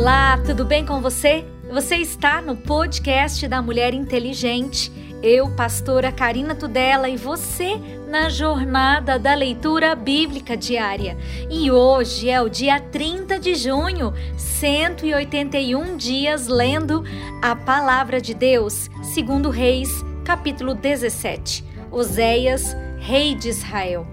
Olá, tudo bem com você? Você está no podcast da Mulher Inteligente. Eu, pastora Karina Tudela, e você na jornada da leitura bíblica diária. E hoje é o dia 30 de junho, 181 dias lendo a palavra de Deus, segundo Reis, capítulo 17. Oséias, rei de Israel.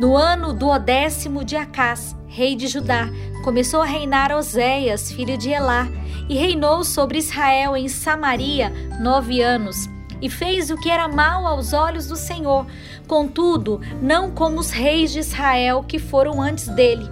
No ano do décimo de Acás, rei de Judá, começou a reinar Oséias, filho de Elá, e reinou sobre Israel em Samaria nove anos. E fez o que era mal aos olhos do Senhor, contudo, não como os reis de Israel que foram antes dele.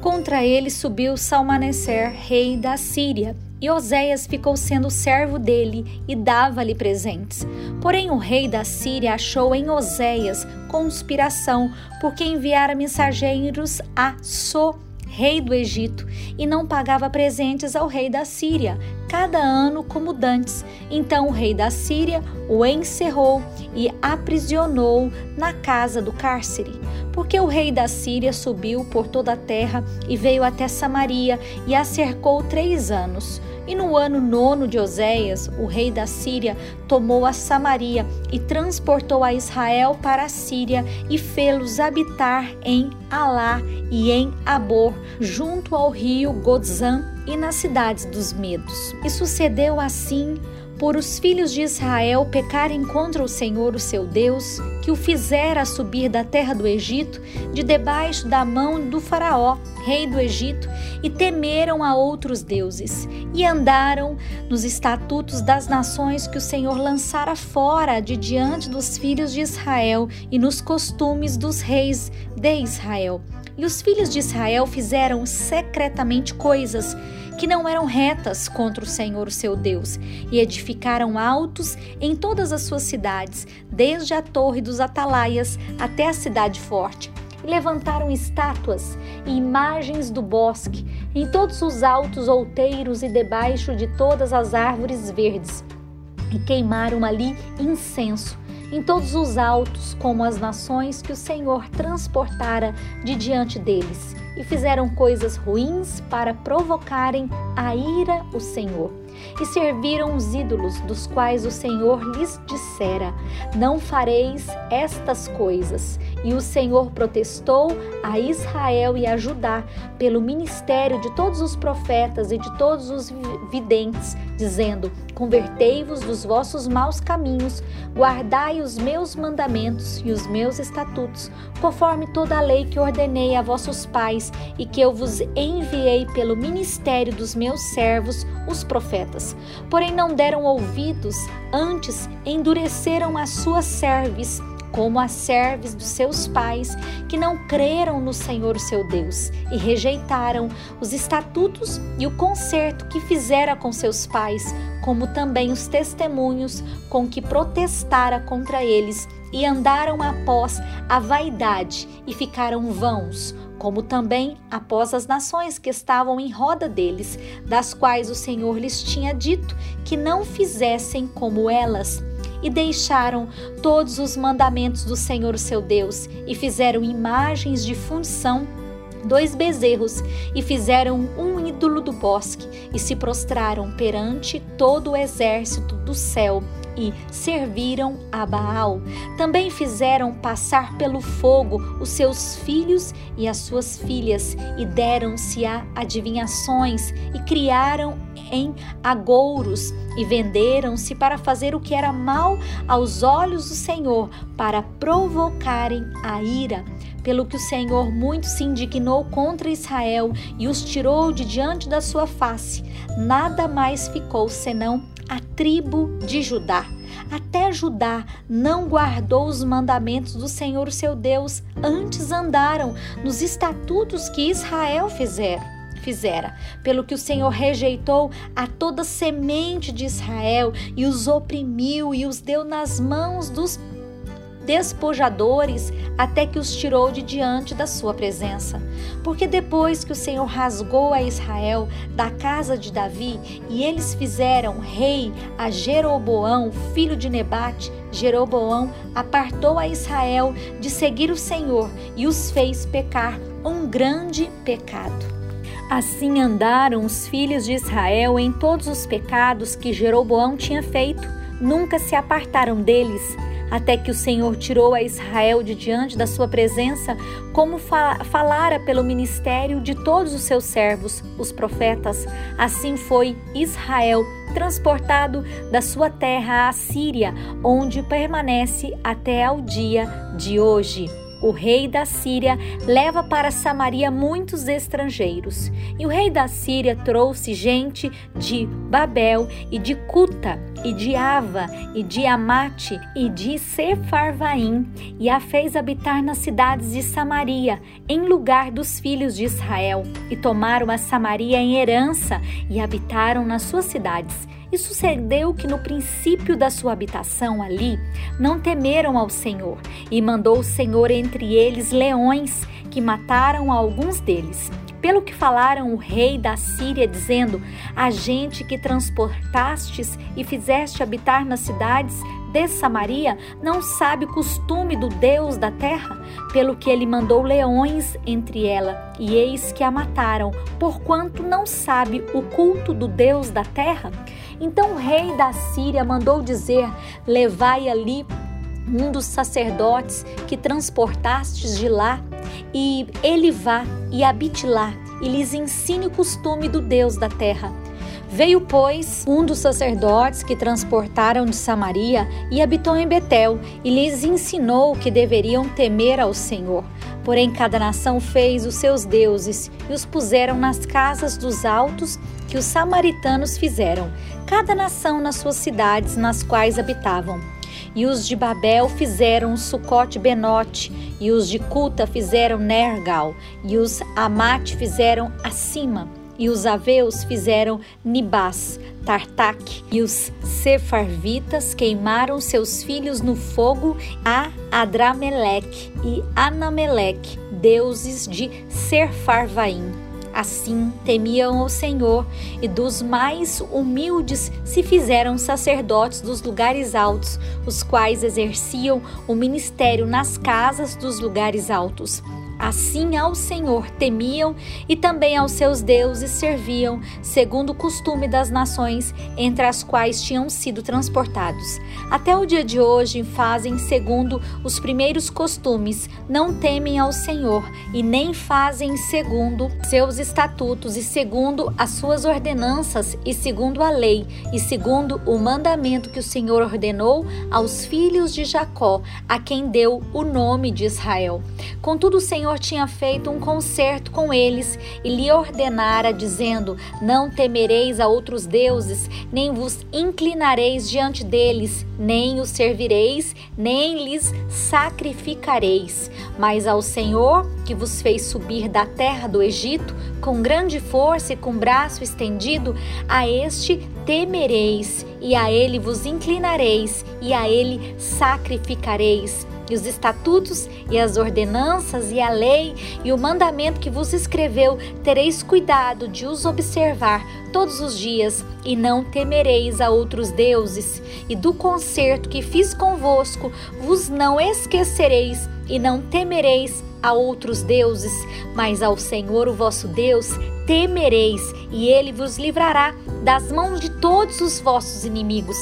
Contra ele subiu Salmaneser, rei da Síria, e Oséias ficou sendo servo dele e dava-lhe presentes. Porém, o rei da Síria achou em Oséias conspiração, porque enviara mensageiros a So, rei do Egito, e não pagava presentes ao rei da Síria, cada ano como dantes. Então o rei da Síria o encerrou e aprisionou na casa do cárcere. Porque o rei da Síria subiu por toda a terra e veio até Samaria e a cercou três anos. E no ano nono de Oséias, o rei da Síria tomou a Samaria e transportou a Israel para a Síria e fê-los habitar em Alá e em Abor, junto ao rio Godzan e nas cidades dos Medos. E sucedeu assim por os filhos de Israel pecarem contra o Senhor, o seu Deus, que o fizera subir da terra do Egito, de debaixo da mão do Faraó, rei do Egito, e temeram a outros deuses, e andaram nos estatutos das nações que o Senhor lançara fora de diante dos filhos de Israel e nos costumes dos reis de Israel. E os filhos de Israel fizeram secretamente coisas que não eram retas contra o Senhor, o seu Deus, e edificaram altos em todas as suas cidades, desde a torre dos atalaias até a cidade forte. E levantaram estátuas e imagens do bosque em todos os altos outeiros e debaixo de todas as árvores verdes, e queimaram ali incenso em todos os altos, como as nações que o Senhor transportara de diante deles e fizeram coisas ruins para provocarem a ira o Senhor. E serviram os ídolos dos quais o Senhor lhes dissera: Não fareis estas coisas. E o Senhor protestou a Israel e a Judá pelo ministério de todos os profetas e de todos os videntes, dizendo: Convertei-vos dos vossos maus caminhos, guardai os meus mandamentos e os meus estatutos, conforme toda a lei que ordenei a vossos pais e que eu vos enviei pelo ministério dos meus servos, os profetas. Porém, não deram ouvidos, antes endureceram as suas serves como as serves dos seus pais, que não creram no Senhor seu Deus e rejeitaram os estatutos e o concerto que fizera com seus pais, como também os testemunhos com que protestara contra eles, e andaram após a vaidade e ficaram vãos, como também após as nações que estavam em roda deles, das quais o Senhor lhes tinha dito que não fizessem como elas e deixaram todos os mandamentos do Senhor seu Deus e fizeram imagens de função dois bezerros e fizeram um ídolo do bosque e se prostraram perante todo o exército do céu e serviram a Baal. Também fizeram passar pelo fogo os seus filhos e as suas filhas e deram-se a adivinhações e criaram em agouros e venderam-se para fazer o que era mal aos olhos do Senhor, para provocarem a ira. Pelo que o Senhor muito se indignou contra Israel e os tirou de diante da sua face, nada mais ficou senão a tribo de Judá. Até Judá não guardou os mandamentos do Senhor seu Deus, antes andaram nos estatutos que Israel fizera fizera, pelo que o Senhor rejeitou a toda semente de Israel e os oprimiu e os deu nas mãos dos despojadores até que os tirou de diante da sua presença. Porque depois que o Senhor rasgou a Israel da casa de Davi e eles fizeram rei a Jeroboão, filho de Nebate, Jeroboão apartou a Israel de seguir o Senhor e os fez pecar um grande pecado. Assim andaram os filhos de Israel em todos os pecados que Jeroboão tinha feito, nunca se apartaram deles, até que o Senhor tirou a Israel de diante da sua presença, como falara pelo ministério de todos os seus servos, os profetas. Assim foi Israel transportado da sua terra à Síria, onde permanece até ao dia de hoje o rei da Síria leva para Samaria muitos estrangeiros. E o rei da Síria trouxe gente de Babel e de Cuta, e de Ava, e de Amate, e de Sefarvaim, e a fez habitar nas cidades de Samaria, em lugar dos filhos de Israel. E tomaram a Samaria em herança, e habitaram nas suas cidades e sucedeu que no princípio da sua habitação ali não temeram ao Senhor, e mandou o Senhor entre eles leões, que mataram alguns deles. Pelo que falaram o rei da Síria, dizendo: A gente que transportastes e fizeste habitar nas cidades de Samaria não sabe o costume do Deus da terra, pelo que ele mandou leões entre ela, e eis que a mataram, porquanto não sabe o culto do Deus da terra. Então o rei da Síria mandou dizer: Levai ali um dos sacerdotes que transportastes de lá, e ele vá e habite lá, e lhes ensine o costume do Deus da terra. Veio, pois, um dos sacerdotes que transportaram de Samaria e habitou em Betel, e lhes ensinou que deveriam temer ao Senhor. Porém, cada nação fez os seus deuses e os puseram nas casas dos altos que os samaritanos fizeram, cada nação nas suas cidades nas quais habitavam. E os de Babel fizeram Sucote Benote, e os de Cuta fizeram Nergal, e os Amate fizeram Acima, e os Aveus fizeram Nibás, Tartak, e os Sefarvitas queimaram seus filhos no fogo a Adrameleque e Anameleque, deuses de Serfarvaim. Assim temiam o Senhor, e dos mais humildes se fizeram sacerdotes dos lugares altos, os quais exerciam o ministério nas casas dos lugares altos. Assim ao Senhor temiam e também aos seus deuses serviam, segundo o costume das nações entre as quais tinham sido transportados. Até o dia de hoje fazem segundo os primeiros costumes, não temem ao Senhor e nem fazem segundo seus estatutos e segundo as suas ordenanças e segundo a lei e segundo o mandamento que o Senhor ordenou aos filhos de Jacó, a quem deu o nome de Israel. Contudo, o Senhor Senhor tinha feito um concerto com eles e lhe ordenara, dizendo: Não temereis a outros deuses, nem vos inclinareis diante deles, nem os servireis, nem lhes sacrificareis. Mas ao Senhor, que vos fez subir da terra do Egito, com grande força e com braço estendido, a este temereis, e a ele vos inclinareis, e a ele sacrificareis e os estatutos e as ordenanças e a lei e o mandamento que vos escreveu, tereis cuidado de os observar todos os dias, e não temereis a outros deuses, e do concerto que fiz convosco vos não esquecereis, e não temereis a outros deuses, mas ao Senhor o vosso Deus temereis, e ele vos livrará das mãos de todos os vossos inimigos.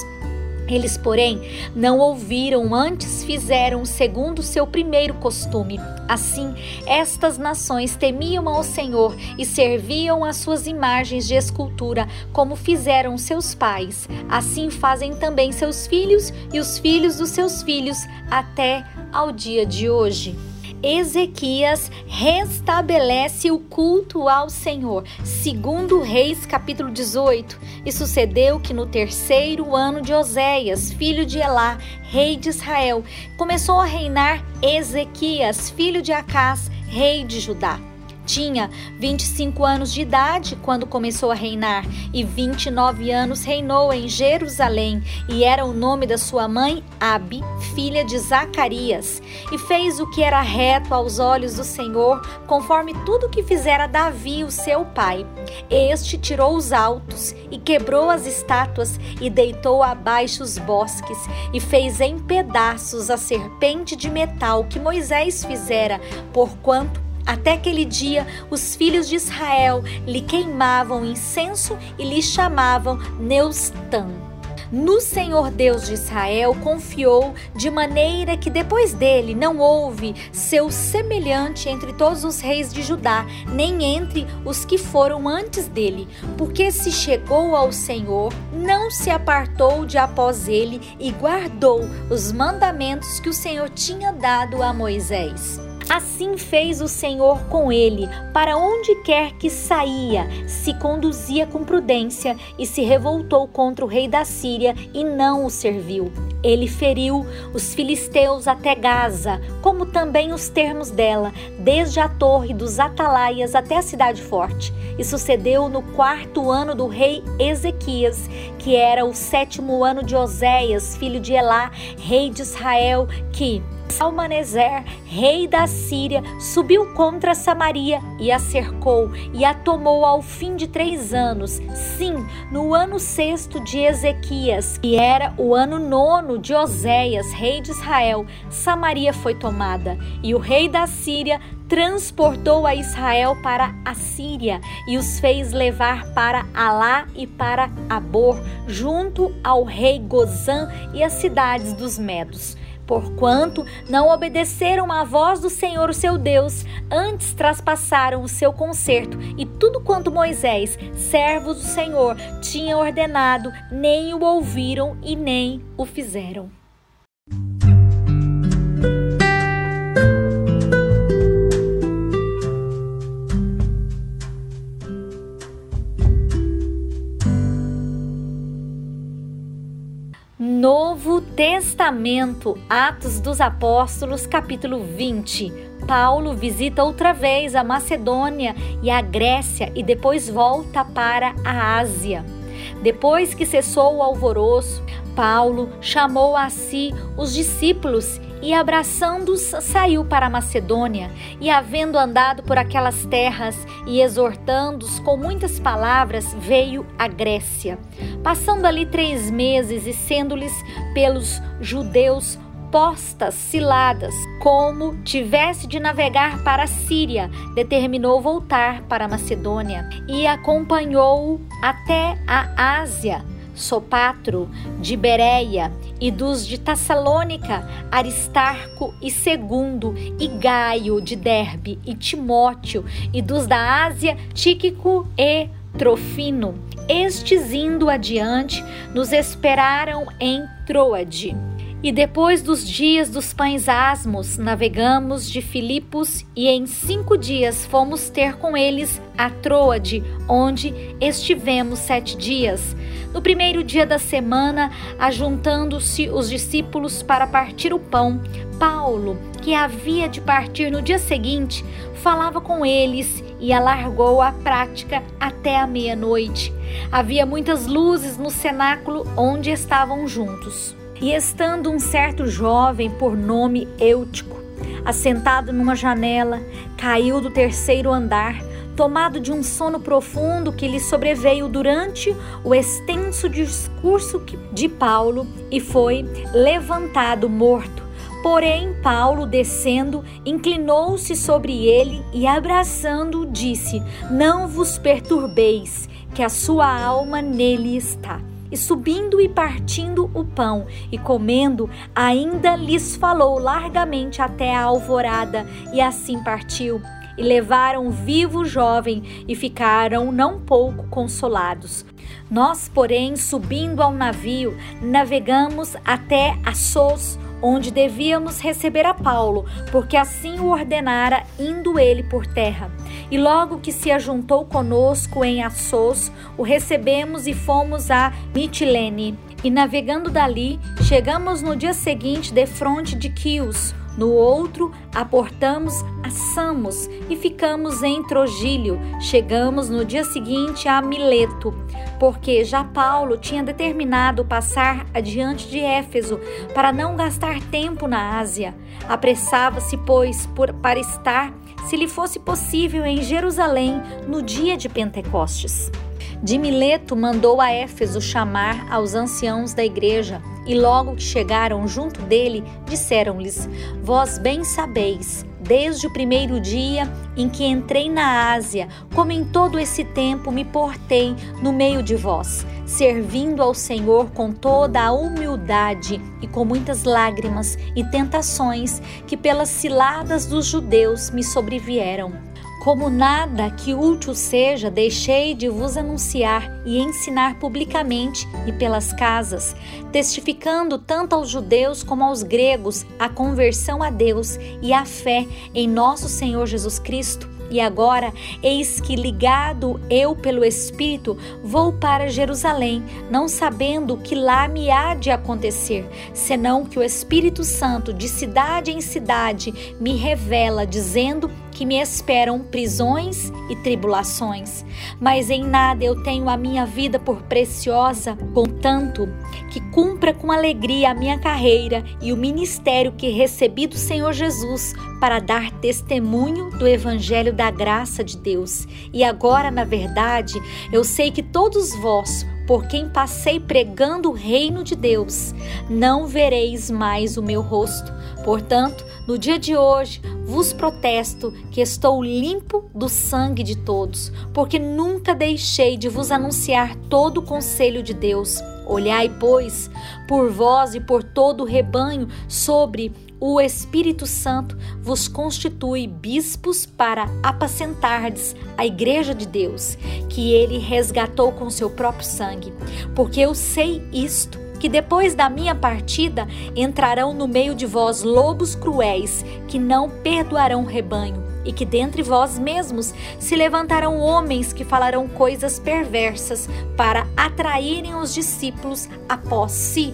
Eles, porém, não ouviram, antes fizeram segundo seu primeiro costume. Assim, estas nações temiam ao Senhor e serviam as suas imagens de escultura, como fizeram seus pais. Assim fazem também seus filhos e os filhos dos seus filhos, até ao dia de hoje. Ezequias restabelece o culto ao Senhor, segundo Reis capítulo 18. E sucedeu que no terceiro ano de Oséias, filho de Elá, rei de Israel, começou a reinar Ezequias, filho de Acás, rei de Judá. Tinha 25 anos de idade quando começou a reinar, e 29 anos reinou em Jerusalém, e era o nome da sua mãe Abi, filha de Zacarias. E fez o que era reto aos olhos do Senhor, conforme tudo que fizera Davi, o seu pai. Este tirou os altos e quebrou as estátuas e deitou abaixo os bosques, e fez em pedaços a serpente de metal que Moisés fizera, porquanto Até aquele dia, os filhos de Israel lhe queimavam incenso e lhe chamavam Neustan. No Senhor Deus de Israel confiou, de maneira que depois dele não houve seu semelhante entre todos os reis de Judá, nem entre os que foram antes dele, porque se chegou ao Senhor, não se apartou de após ele e guardou os mandamentos que o Senhor tinha dado a Moisés. Assim fez o Senhor com ele, para onde quer que saía, se conduzia com prudência e se revoltou contra o rei da Síria e não o serviu. Ele feriu os filisteus até Gaza, como também os termos dela, desde a torre dos atalaias até a cidade forte. E sucedeu no quarto ano do rei Ezequias, que era o sétimo ano de Oséias, filho de Elá, rei de Israel, que Salmaneser, rei da Síria, subiu contra Samaria e a cercou e a tomou ao fim de três anos. Sim, no ano sexto de Ezequias, que era o ano nono de Oséias, rei de Israel, Samaria foi tomada e o rei da Síria transportou a Israel para a Síria e os fez levar para Alá e para Abor, junto ao rei Gozã e as cidades dos Medos porquanto não obedeceram à voz do Senhor, o seu Deus, antes traspassaram o seu conserto e tudo quanto Moisés, servo do Senhor, tinha ordenado, nem o ouviram e nem o fizeram. Testamento, Atos dos Apóstolos, capítulo 20. Paulo visita outra vez a Macedônia e a Grécia e depois volta para a Ásia. Depois que cessou o alvoroço, Paulo chamou a si os discípulos e, abraçando-os, saiu para a Macedônia. E, havendo andado por aquelas terras e exortando-os com muitas palavras, veio à Grécia. Passando ali três meses e sendo-lhes pelos judeus postas ciladas, como tivesse de navegar para a Síria, determinou voltar para a Macedônia e acompanhou-o até a Ásia Sopatro, de Bereia, e dos de Tassalônica, Aristarco e Segundo, e Gaio de Derbe, e Timóteo, e dos da Ásia, Tíquico e Trofino. Estes indo adiante, nos esperaram em Troade. E depois dos dias dos pães asmos, navegamos de Filipos e em cinco dias fomos ter com eles a Troade, onde estivemos sete dias. No primeiro dia da semana, ajuntando-se os discípulos para partir o pão, Paulo, que havia de partir no dia seguinte, falava com eles e alargou a prática até a meia-noite. Havia muitas luzes no cenáculo onde estavam juntos. E estando um certo jovem por nome Eutico, assentado numa janela, caiu do terceiro andar, tomado de um sono profundo que lhe sobreveio durante o extenso discurso de Paulo e foi levantado morto. Porém, Paulo, descendo, inclinou-se sobre ele e, abraçando-o, disse: Não vos perturbeis, que a sua alma nele está e subindo e partindo o pão e comendo, ainda lhes falou largamente até a alvorada, e assim partiu. E levaram vivo o jovem e ficaram não pouco consolados. Nós, porém, subindo ao navio, navegamos até Assos, onde devíamos receber a Paulo, porque assim o ordenara, indo ele por terra. E logo que se ajuntou conosco em Assos, o recebemos e fomos a Mitilene. E navegando dali, chegamos no dia seguinte de fronte de Quios. No outro, aportamos a Samos e ficamos em Trogílio. Chegamos no dia seguinte a Mileto porque já Paulo tinha determinado passar adiante de Éfeso para não gastar tempo na Ásia. Apressava-se, pois, por, para estar, se lhe fosse possível, em Jerusalém no dia de Pentecostes. De Mileto mandou a Éfeso chamar aos anciãos da igreja, e logo que chegaram junto dele, disseram-lhes: Vós bem sabeis desde o primeiro dia em que entrei na Ásia, como em todo esse tempo me portei no meio de vós, servindo ao Senhor com toda a humildade e com muitas lágrimas e tentações que pelas ciladas dos judeus me sobrevieram. Como nada que útil seja, deixei de vos anunciar e ensinar publicamente e pelas casas, testificando tanto aos judeus como aos gregos a conversão a Deus e a fé em nosso Senhor Jesus Cristo e agora, eis que, ligado eu pelo Espírito, vou para Jerusalém, não sabendo que lá me há de acontecer, senão que o Espírito Santo, de cidade em cidade, me revela, dizendo que me esperam prisões e tribulações. Mas em nada eu tenho a minha vida por preciosa, contanto que cumpra com alegria a minha carreira e o ministério que recebi do Senhor Jesus para dar testemunho do Evangelho da graça de Deus. E agora, na verdade, eu sei que todos vós, por quem passei pregando o reino de Deus, não vereis mais o meu rosto. Portanto, no dia de hoje, vos protesto que estou limpo do sangue de todos, porque nunca deixei de vos anunciar todo o conselho de Deus. Olhai, pois, por vós e por todo o rebanho sobre o Espírito Santo vos constitui bispos para apacentardes a igreja de Deus, que ele resgatou com seu próprio sangue. Porque eu sei isto, que depois da minha partida entrarão no meio de vós lobos cruéis, que não perdoarão o rebanho, e que dentre vós mesmos se levantarão homens que falarão coisas perversas para atraírem os discípulos após si.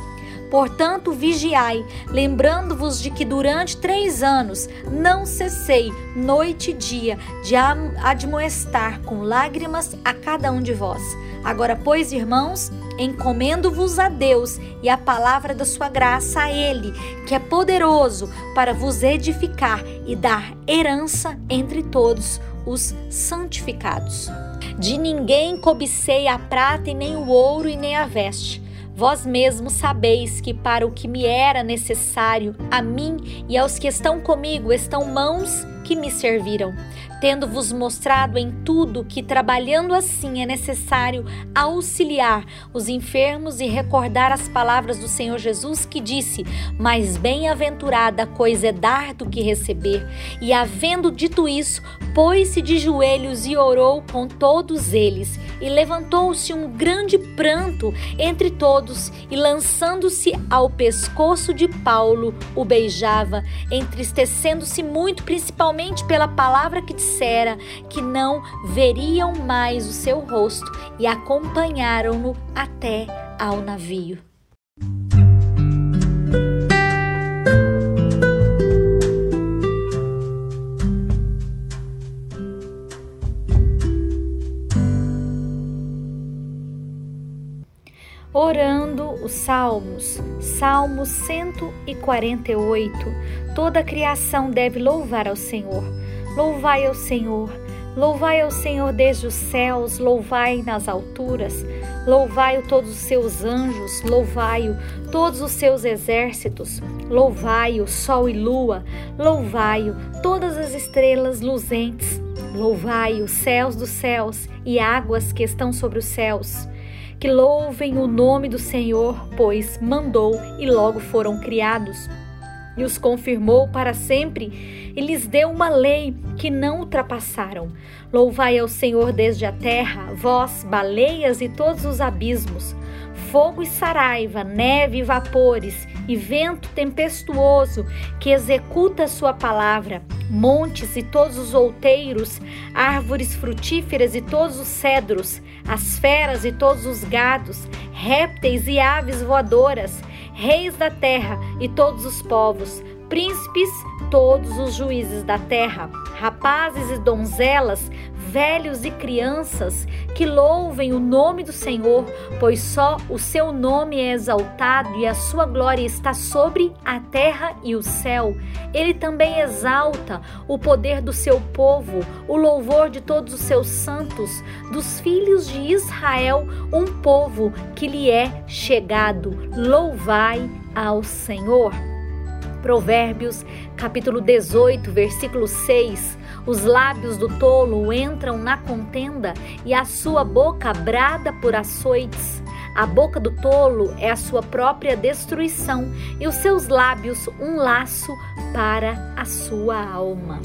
Portanto, vigiai, lembrando-vos de que durante três anos não cessei, noite e dia, de admoestar com lágrimas a cada um de vós. Agora, pois, irmãos, encomendo-vos a Deus e a palavra da sua graça a Ele, que é poderoso para vos edificar e dar herança entre todos os santificados. De ninguém cobicei a prata e nem o ouro e nem a veste Vós mesmos sabeis que para o que me era necessário, a mim e aos que estão comigo estão mãos que me serviram tendo-vos mostrado em tudo que, trabalhando assim, é necessário auxiliar os enfermos e recordar as palavras do Senhor Jesus que disse: Mais bem-aventurada coisa é dar do que receber. E, havendo dito isso, pôs-se de joelhos e orou com todos eles. E levantou-se um grande pranto entre todos, e lançando-se ao pescoço de Paulo, o beijava, entristecendo-se muito, principalmente pela palavra que disse dissera que não veriam mais o seu rosto e acompanharam-no até ao navio. Orando os Salmos, Salmo 148. Toda a criação deve louvar ao Senhor Louvai ao Senhor, louvai ao Senhor desde os céus, louvai nas alturas, louvai-o todos os seus anjos, louvai-o. Todos os seus exércitos, louvai-o sol e lua, louvai-o. Todas as estrelas luzentes, louvai os céus dos céus e águas que estão sobre os céus. Que louvem o nome do Senhor, pois mandou e logo foram criados e os confirmou para sempre e lhes deu uma lei que não ultrapassaram. Louvai ao Senhor desde a terra, vós, baleias e todos os abismos, fogo e saraiva, neve e vapores, e vento tempestuoso que executa sua palavra, montes e todos os outeiros, árvores frutíferas e todos os cedros, as feras e todos os gados, répteis e aves voadoras, reis da terra e todos os povos, príncipes, todos os juízes da terra, rapazes e donzelas, velhos e crianças, que louvem o nome do Senhor, pois só o seu nome é exaltado e a sua glória está sobre a terra e o céu. Ele também exalta o poder do seu povo, o louvor de todos os seus santos, dos filhos de Israel, um povo que lhe é chegado. Louvai ao Senhor. Provérbios, capítulo 18, versículo 6. Os lábios do tolo entram na contenda e a sua boca brada por açoites. A boca do tolo é a sua própria destruição e os seus lábios um laço para a sua alma.